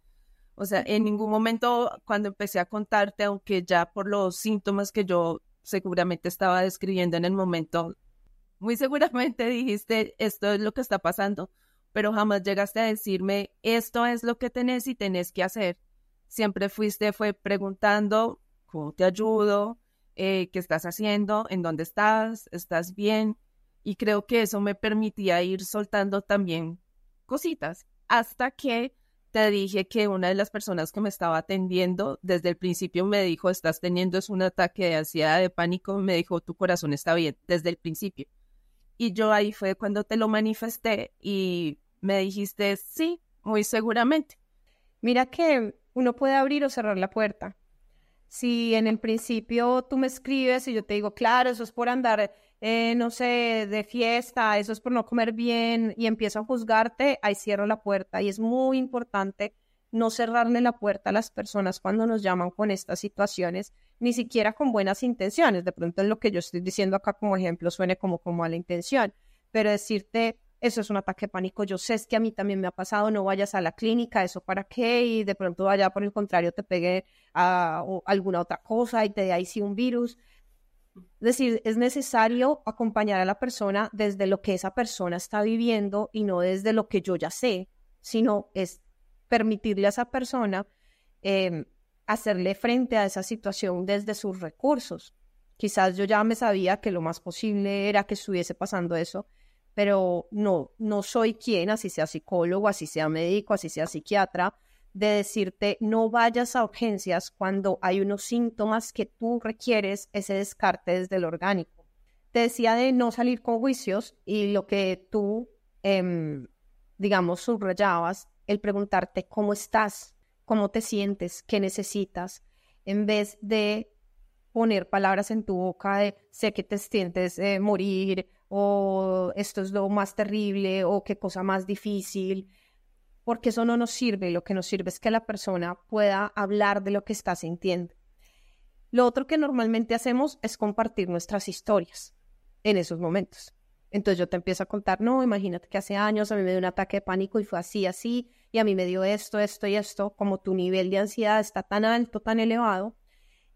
S3: O sea, en ningún momento cuando empecé a contarte, aunque ya por los síntomas que yo seguramente estaba describiendo en el momento, muy seguramente dijiste, esto es lo que está pasando, pero jamás llegaste a decirme, esto es lo que tenés y tenés que hacer siempre fuiste, fue preguntando, ¿cómo te ayudo? Eh, ¿Qué estás haciendo? ¿En dónde estás? ¿Estás bien? Y creo que eso me permitía ir soltando también cositas, hasta que te dije que una de las personas que me estaba atendiendo desde el principio me dijo, estás teniendo es un ataque de ansiedad, de pánico, me dijo, tu corazón está bien, desde el principio. Y yo ahí fue cuando te lo manifesté y me dijiste, sí, muy seguramente.
S1: Mira que uno puede abrir o cerrar la puerta. Si en el principio tú me escribes y yo te digo, claro, eso es por andar, eh, no sé, de fiesta, eso es por no comer bien y empiezo a juzgarte, ahí cierro la puerta. Y es muy importante no cerrarle la puerta a las personas cuando nos llaman con estas situaciones, ni siquiera con buenas intenciones. De pronto en lo que yo estoy diciendo acá como ejemplo suene como con mala intención, pero decirte, eso es un ataque de pánico, yo sé es que a mí también me ha pasado, no vayas a la clínica, eso para qué, y de pronto vaya por el contrario te pegue a, alguna otra cosa y te dé ahí sí un virus. Es decir, es necesario acompañar a la persona desde lo que esa persona está viviendo y no desde lo que yo ya sé, sino es permitirle a esa persona em, hacerle frente a esa situación desde sus recursos. Quizás yo ya me sabía que lo más posible era que estuviese pasando eso, pero no, no soy quien, así sea psicólogo, así sea médico, así sea psiquiatra, de decirte no vayas a urgencias cuando hay unos síntomas que tú requieres ese descarte desde el orgánico. Te decía de no salir con juicios y lo que tú, em, digamos, subrayabas, el preguntarte cómo estás, cómo te sientes, qué necesitas, en vez de poner palabras en tu boca de sé que te sientes eh, morir o esto es lo más terrible o qué cosa más difícil, porque eso no nos sirve, lo que nos sirve es que la persona pueda hablar de lo que está sintiendo. Lo otro que normalmente hacemos es compartir nuestras historias en esos momentos. Entonces yo te empiezo a contar, no, imagínate que hace años a mí me dio un ataque de pánico y fue así, así, y a mí me dio esto, esto y esto, como tu nivel de ansiedad está tan alto, tan elevado,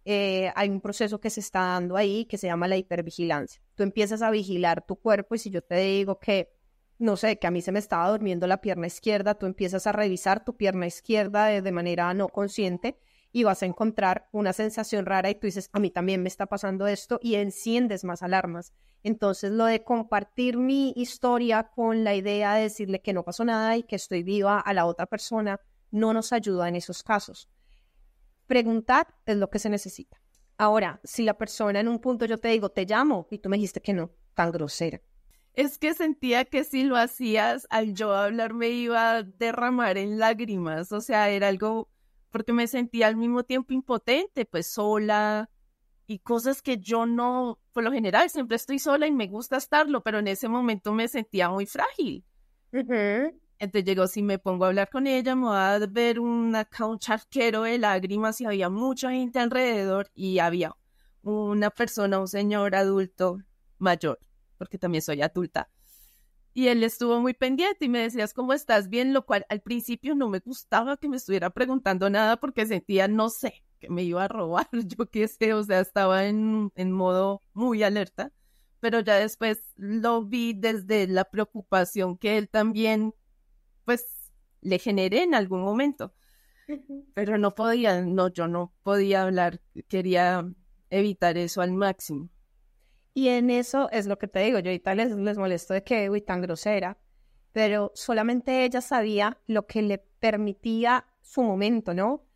S1: eh, hay un proceso que se está dando ahí que se llama la hipervigilancia. Tú empiezas a vigilar tu cuerpo y si yo te digo que, no sé, que a mí se me estaba durmiendo la pierna izquierda, tú empiezas a revisar tu pierna izquierda de, manera no consciente y vas a encontrar una sensación rara y tú dices, a mí también me está pasando esto y enciendes más alarmas. Entonces, lo de compartir mi historia con la idea de decirle que no pasó nada y que estoy viva a la otra persona no nos ayuda en esos casos. Preguntar es lo que se necesita. Ahora, si la persona en un punto yo te digo, te llamo, y tú me dijiste que no, tan grosera.
S3: Es que sentía que si lo hacías, al yo hablar me iba a derramar en lágrimas. O sea, era algo porque me sentía al mismo tiempo impotente, pues sola, y cosas que yo no, por lo general, siempre estoy sola y me gusta estarlo, pero en ese momento me sentía muy frágil. Entonces llegó, si me pongo a hablar con ella, me va a ver un charquero de lágrimas y había mucha gente alrededor y había una persona, un señor adulto mayor, porque también soy adulta. Y él estuvo muy pendiente y me decías, ¿cómo estás? Bien, lo cual al principio no me gustaba que me estuviera preguntando nada porque sentía, no sé, que me iba a robar, yo qué sé, o sea, estaba en modo muy alerta, pero ya después lo vi desde la preocupación que él también, pues, le generé en algún momento. Pero no podía, no, yo no podía hablar, quería evitar eso al máximo.
S1: Y en eso es lo que te digo, yo ahorita les, les molesto de que, uy, tan grosera, pero solamente ella sabía lo que le permitía su momento, ¿no?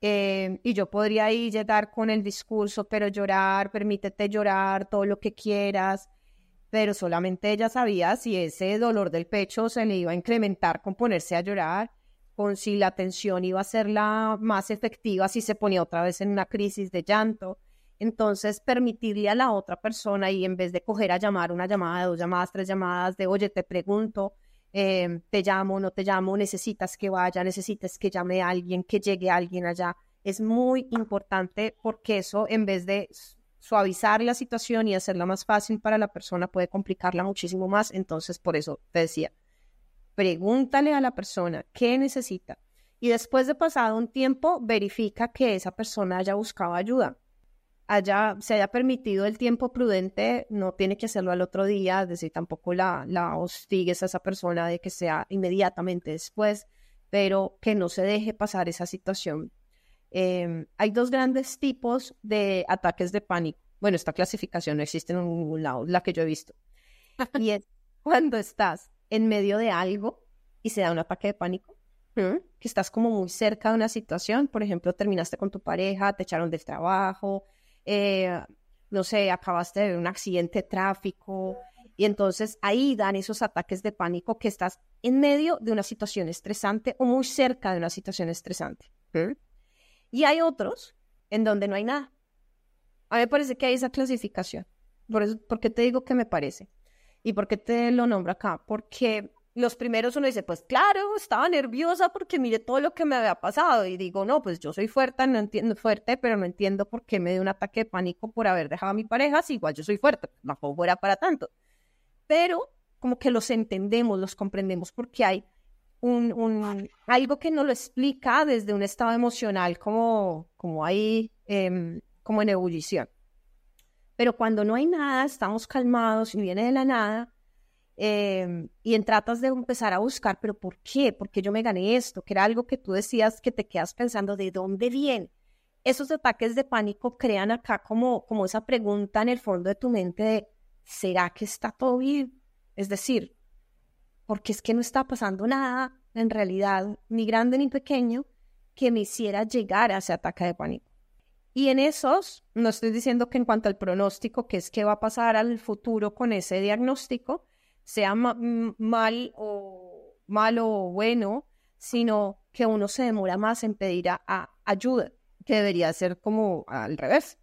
S1: Eh, y yo podría ahí llegar con el discurso, pero llorar, permítete llorar, todo lo que quieras, pero solamente ella sabía si ese dolor del pecho se le iba a incrementar con ponerse a llorar, con si la tensión iba a ser la más efectiva si se ponía otra vez en una crisis de llanto. Entonces, permitirle a la otra persona y en vez de coger a llamar una llamada, dos llamadas, tres llamadas, de oye, te pregunto, em, te llamo, no te llamo, necesitas que vaya, necesitas que llame a alguien, que llegue alguien allá. Es muy importante porque eso, en vez de suavizar la situación y hacerla más fácil para la persona, puede complicarla muchísimo más. Entonces, por eso te decía, pregúntale a la persona qué necesita. Y después de pasado un tiempo, verifica que esa persona haya buscado ayuda haya, se haya permitido el tiempo prudente, no tiene que hacerlo al otro día, es decir, tampoco la, la hostigues a esa persona de que sea inmediatamente después, pero que no se deje pasar esa situación. Em, hay dos grandes tipos de ataques de pánico. Bueno, esta clasificación no existe en ningún lado, la que yo he visto. Y es cuando estás en medio de algo y se da un ataque de pánico, que estás como muy cerca de una situación, por ejemplo, terminaste con tu pareja, te echaron del trabajo, eh, no sé, acabaste de ver un accidente de tráfico y entonces ahí dan esos ataques de pánico que estás en medio de una situación estresante o muy cerca de una situación estresante. Y hay otros en donde no hay nada. A mí me parece que hay esa clasificación. Por eso, ¿por qué te digo que me parece? ¿Y por qué te lo nombro acá? Porque los primeros uno dice, pues claro, estaba nerviosa porque mire todo lo que me había pasado y digo, no, pues yo soy fuerte, no entiendo fuerte, pero no entiendo por qué me dio un ataque de pánico por haber dejado a mi pareja, si igual yo soy fuerte, no fuera para tanto. Pero como que los entendemos, los comprendemos porque hay un, algo que nos lo explica desde un estado emocional como, como ahí, em, como en ebullición. Pero cuando no hay nada, estamos calmados y viene de la nada, Em, y en tratas de empezar a buscar, pero ¿por qué? ¿Por qué yo me gané esto? Que era algo que tú decías que te quedas pensando, ¿de dónde viene? Esos ataques de pánico crean acá como, como esa pregunta en el fondo de tu mente ¿será que está todo bien? Es decir, porque es que no está pasando nada en realidad, ni grande ni pequeño, que me hiciera llegar a ese ataque de pánico. Y en esos, no estoy diciendo que en cuanto al pronóstico, que es qué va a pasar al futuro con ese diagnóstico, sea mal o malo o bueno, sino que uno se demora más en pedir a, ayuda, que debería ser como al revés.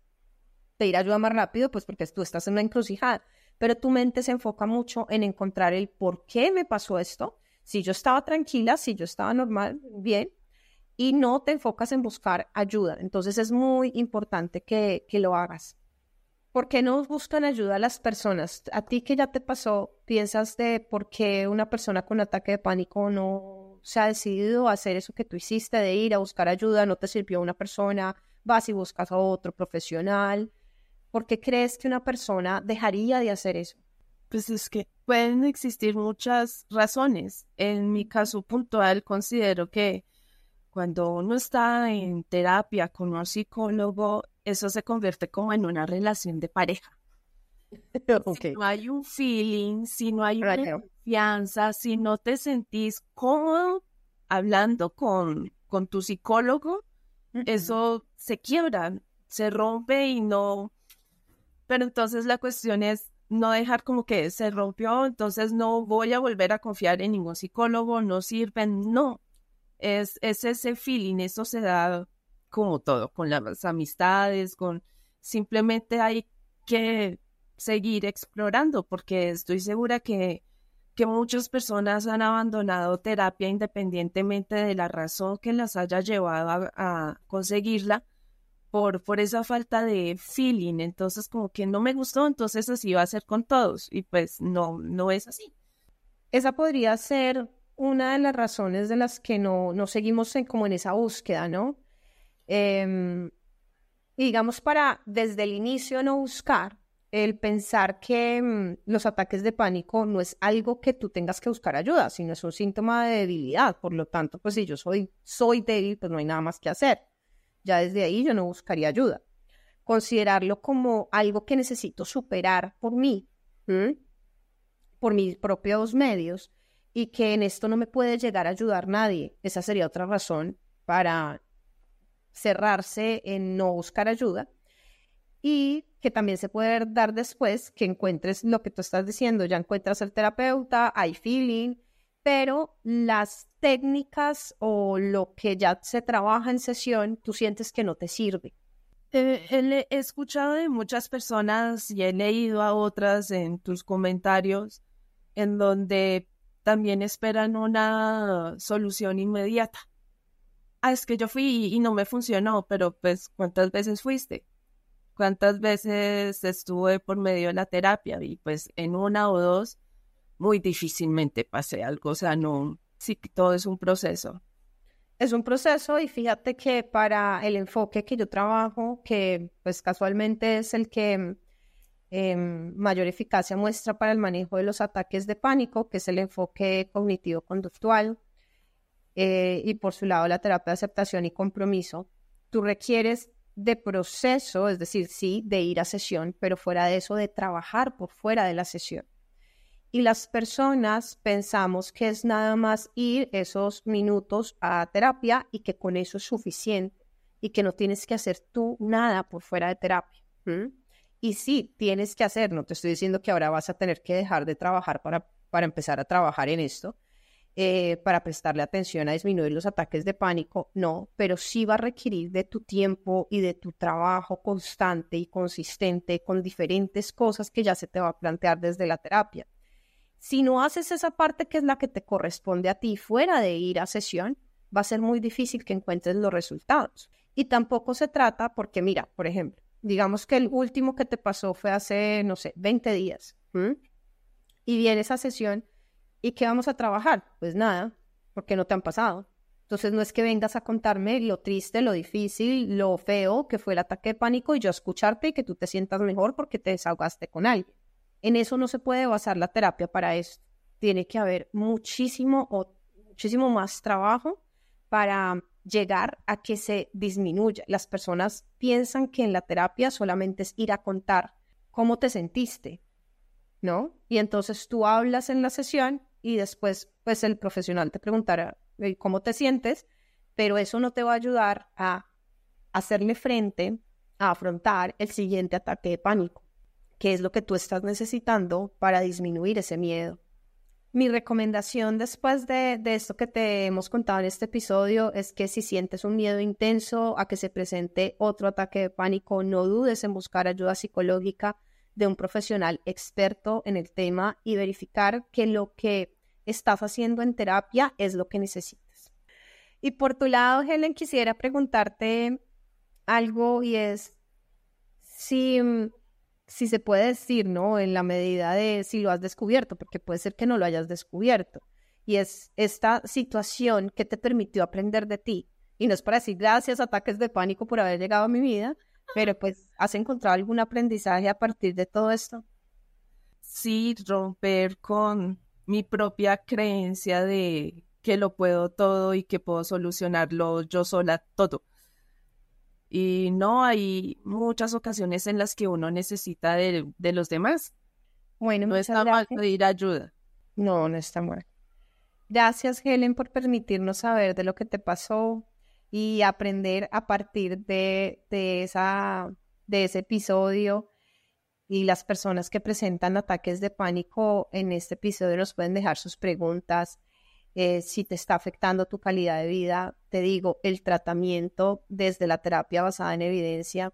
S1: Pedir ayuda más rápido, pues porque tú estás en una encrucijada, pero tu mente se enfoca mucho en encontrar el por qué me pasó esto, si yo estaba tranquila, si yo estaba normal, bien, y no te enfocas en buscar ayuda. Entonces es muy importante que, que lo hagas. ¿Por qué no buscan ayuda las personas? A ti que ya te pasó, piensas de por qué una persona con ataque de pánico no se ha decidido hacer eso que tú hiciste, de ir a buscar ayuda, no te sirvió una persona, vas y buscas a otro profesional. ¿Por qué crees que una persona dejaría de hacer eso?
S3: Pues es que pueden existir muchas razones. En mi caso puntual, considero que cuando uno está en terapia con un psicólogo, eso se convierte como en una relación de pareja. Si no hay un feeling, si no hay una confianza, si no te sentís cómodo hablando con, con tu psicólogo, eso se quiebra, se rompe y no. Pero entonces la cuestión es no dejar como que se rompió, entonces no voy a volver a confiar en ningún psicólogo, no sirven, no. Es, es ese feeling, eso se da como todo, con las amistades, con simplemente hay que seguir explorando porque estoy segura que, que muchas personas han abandonado terapia independientemente de la razón que las haya llevado a, conseguirla por, por esa falta de feeling. Entonces, como que no me gustó, entonces así va a ser con todos. Y pues no, no es así.
S1: Esa podría ser una de las razones de las que no, no seguimos en, como en esa búsqueda, ¿no? Em, digamos, para desde el inicio no buscar, el pensar que mm, los ataques de pánico no es algo que tú tengas que buscar ayuda, sino es un síntoma de debilidad. Por lo tanto, pues si yo soy, soy débil, pues no hay nada más que hacer. Ya desde ahí yo no buscaría ayuda. Considerarlo como algo que necesito superar por mí, por mis propios medios, y que en esto no me puede llegar a ayudar nadie. Esa sería otra razón para cerrarse en no buscar ayuda y que también se puede dar después que encuentres lo que tú estás diciendo, ya encuentras el terapeuta, hay feeling, pero las técnicas o lo que ya se trabaja en sesión, tú sientes que no te sirve.
S3: Eh, he escuchado de muchas personas y he leído a otras en tus comentarios en donde también esperan una solución inmediata ah, es que yo fui y no me funcionó, pero pues, ¿cuántas veces fuiste? ¿Cuántas veces estuve por medio de la terapia? Y pues en una o dos, muy difícilmente pasé algo, o sea, no, sí, todo es un proceso.
S1: Es un proceso y fíjate que para el enfoque que yo trabajo, que pues casualmente es el que em, mayor eficacia muestra para el manejo de los ataques de pánico, que es el enfoque cognitivo-conductual, eh, y por su lado la terapia de aceptación y compromiso, tú requieres de proceso, es decir, sí, de ir a sesión, pero fuera de eso, de trabajar por fuera de la sesión. Y las personas pensamos que es nada más ir esos minutos a terapia y que con eso es suficiente y que no tienes que hacer tú nada por fuera de terapia. Y sí, tienes que hacer, no te estoy diciendo que ahora vas a tener que dejar de trabajar para, para empezar a trabajar en esto, eh, para prestarle atención a disminuir los ataques de pánico, no, pero sí va a requerir de tu tiempo y de tu trabajo constante y consistente con diferentes cosas que ya se te va a plantear desde la terapia. Si no haces esa parte que es la que te corresponde a ti fuera de ir a sesión, va a ser muy difícil que encuentres los resultados. Y tampoco se trata porque, mira, por ejemplo, digamos que el último que te pasó fue hace, no sé, 20 días. Y viene esa sesión ¿Y qué vamos a trabajar? Pues nada, porque no te han pasado. Entonces no es que vengas a contarme lo triste, lo difícil, lo feo que fue el ataque de pánico y yo escucharte y que tú te sientas mejor porque te desahogaste con alguien. En eso no se puede basar la terapia para esto. Tiene que haber muchísimo o muchísimo más trabajo para llegar a que se disminuya. Las personas piensan que en la terapia solamente es ir a contar cómo te sentiste, ¿no? Y entonces tú hablas en la sesión y después pues el profesional te preguntará cómo te sientes, pero eso no te va a ayudar a hacerle frente, a afrontar el siguiente ataque de pánico, que es lo que tú estás necesitando para disminuir ese miedo. Mi recomendación después de, de, esto que te hemos contado en este episodio es que si sientes un miedo intenso a que se presente otro ataque de pánico, no dudes en buscar ayuda psicológica de un profesional experto en el tema y verificar que lo que estás haciendo en terapia es lo que necesitas. Y por tu lado, Helen, quisiera preguntarte algo y es si, mm, si se puede decir, ¿no? En la medida de si lo has descubierto, porque puede ser que no lo hayas descubierto. Y es esta situación que te permitió aprender de ti. Y no es para decir gracias, ataques de pánico por haber llegado a mi vida, pero pues, ¿has encontrado algún aprendizaje a partir de todo esto?
S3: Sí, romper con mi propia creencia de que lo puedo todo y que puedo solucionarlo yo sola todo. Y no, hay muchas ocasiones en las que uno necesita de, los demás. Bueno, no está mal pedir ayuda.
S1: No, no está mal. Gracias, Helen, por permitirnos saber de lo que te pasó, y aprender a partir de, esa, de ese episodio. Y las personas que presentan ataques de pánico en este episodio nos pueden dejar sus preguntas. Eh, si te está afectando tu calidad de vida, te digo, el tratamiento desde la terapia basada en evidencia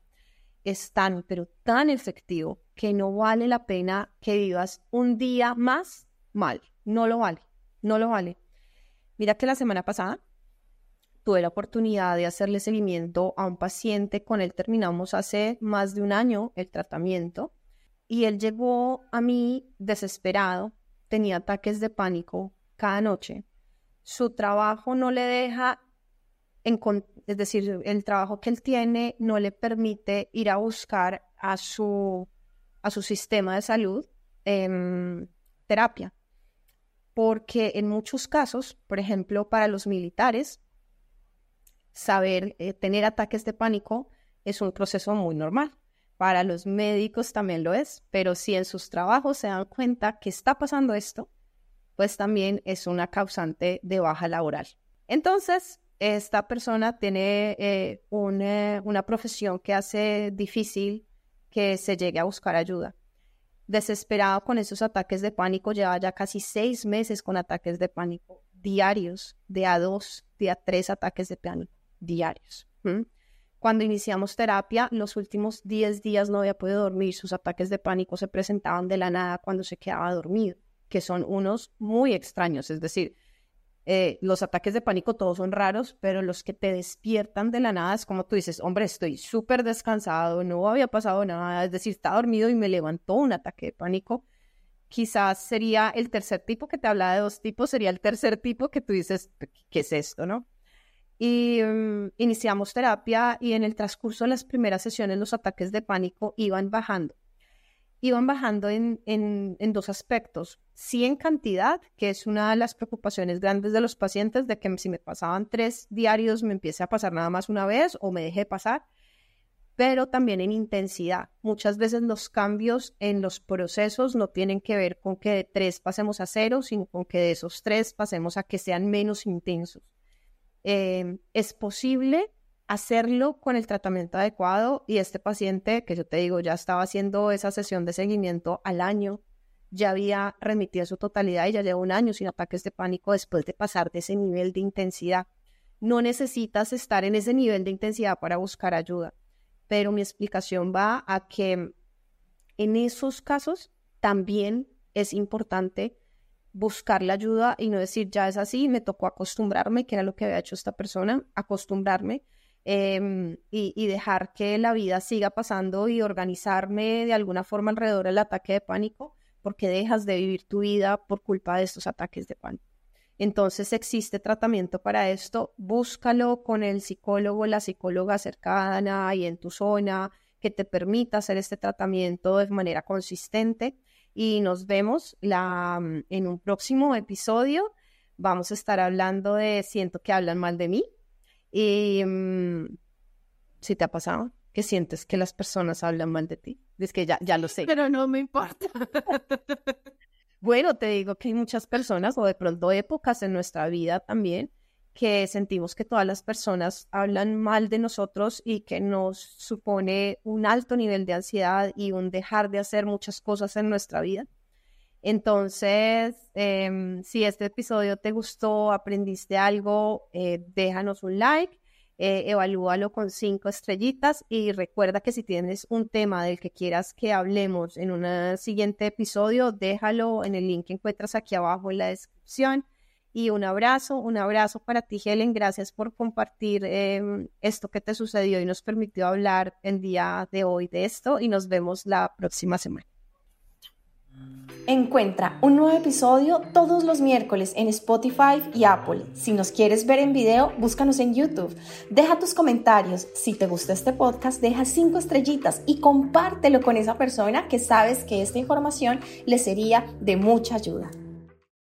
S1: es tan, pero tan efectivo que no vale la pena que vivas un día más mal. No lo vale, no lo vale. Mira que la semana pasada tuve la oportunidad de hacerle seguimiento a un paciente, con él terminamos hace más de un año el tratamiento y él llegó a mí desesperado, tenía ataques de pánico cada noche. Su trabajo no le deja, es decir, el trabajo que él tiene no le permite ir a buscar a su, a su sistema de salud terapia. Porque en muchos casos, por ejemplo, para los militares, saber eh, tener ataques de pánico es un proceso muy normal. Para los médicos también lo es, pero si en sus trabajos se dan cuenta que está pasando esto, pues también es una causante de baja laboral. Entonces, esta persona tiene eh, una, una profesión que hace difícil que se llegue a buscar ayuda. Desesperado con esos ataques de pánico, lleva ya casi seis meses con ataques de pánico diarios, de a dos, de a tres ataques de pánico diarios. Cuando iniciamos terapia, los últimos 10 días no había podido dormir, sus ataques de pánico se presentaban de la nada cuando se quedaba dormido, que son unos muy extraños, es decir, eh, los ataques de pánico todos son raros, pero los que te despiertan de la nada es como tú dices, hombre, estoy súper descansado, no había pasado nada, es decir, está dormido y me levantó un ataque de pánico. Quizás sería el tercer tipo que te hablaba de dos tipos, sería el tercer tipo que tú dices, ¿qué es esto, no? Y mm, iniciamos terapia y en el transcurso de las primeras sesiones los ataques de pánico iban bajando iban bajando en, dos aspectos. Sí en cantidad, que es una de las preocupaciones grandes de los pacientes, de que si me pasaban tres diarios me empiece a pasar nada más una vez o me deje pasar, pero también en intensidad. Muchas veces los cambios en los procesos no tienen que ver con que de tres pasemos a cero, sino con que de esos tres pasemos a que sean menos intensos. Eh, es posible hacerlo con el tratamiento adecuado y este paciente, que yo te digo, ya estaba haciendo esa sesión de seguimiento al año, ya había remitido su totalidad y ya lleva un año sin ataques de pánico después de pasar de ese nivel de intensidad. No necesitas estar en ese nivel de intensidad para buscar ayuda, pero mi explicación va a que en esos casos también es importante buscar la ayuda y no decir ya es así, me tocó acostumbrarme, que era lo que había hecho esta persona, acostumbrarme Em, y, dejar que la vida siga pasando y organizarme de alguna forma alrededor del ataque de pánico, porque dejas de vivir tu vida por culpa de estos ataques de pánico. Entonces existe tratamiento para esto, búscalo con el psicólogo, la psicóloga cercana y en tu zona que te permita hacer este tratamiento de manera consistente. Y nos vemos la, en un próximo episodio. Vamos a estar hablando de Siento que hablan mal de mí, y mm, si te ha pasado que sientes que las personas hablan mal de ti, es que ya, ya lo sé.
S3: Pero no me importa.
S1: bueno, te digo que hay muchas personas o de pronto épocas en nuestra vida también que sentimos que todas las personas hablan mal de nosotros y que nos supone un alto nivel de ansiedad y un dejar de hacer muchas cosas en nuestra vida. Entonces, em, si este episodio te gustó, aprendiste algo, eh, déjanos un like, eh, evalúalo con cinco estrellitas y recuerda que si tienes un tema del que quieras que hablemos en un siguiente episodio, déjalo en el link que encuentras aquí abajo en la descripción. Y un abrazo, un abrazo para ti, Helen. Gracias por compartir em, esto que te sucedió y nos permitió hablar el día de hoy de esto y nos vemos la próxima semana.
S2: Encuentra un nuevo episodio todos los miércoles en Spotify y Apple. Si nos quieres ver en video, búscanos en YouTube. Deja tus comentarios. Si te gusta este podcast, deja cinco estrellitas y compártelo con esa persona que sabes que esta información le sería de mucha ayuda.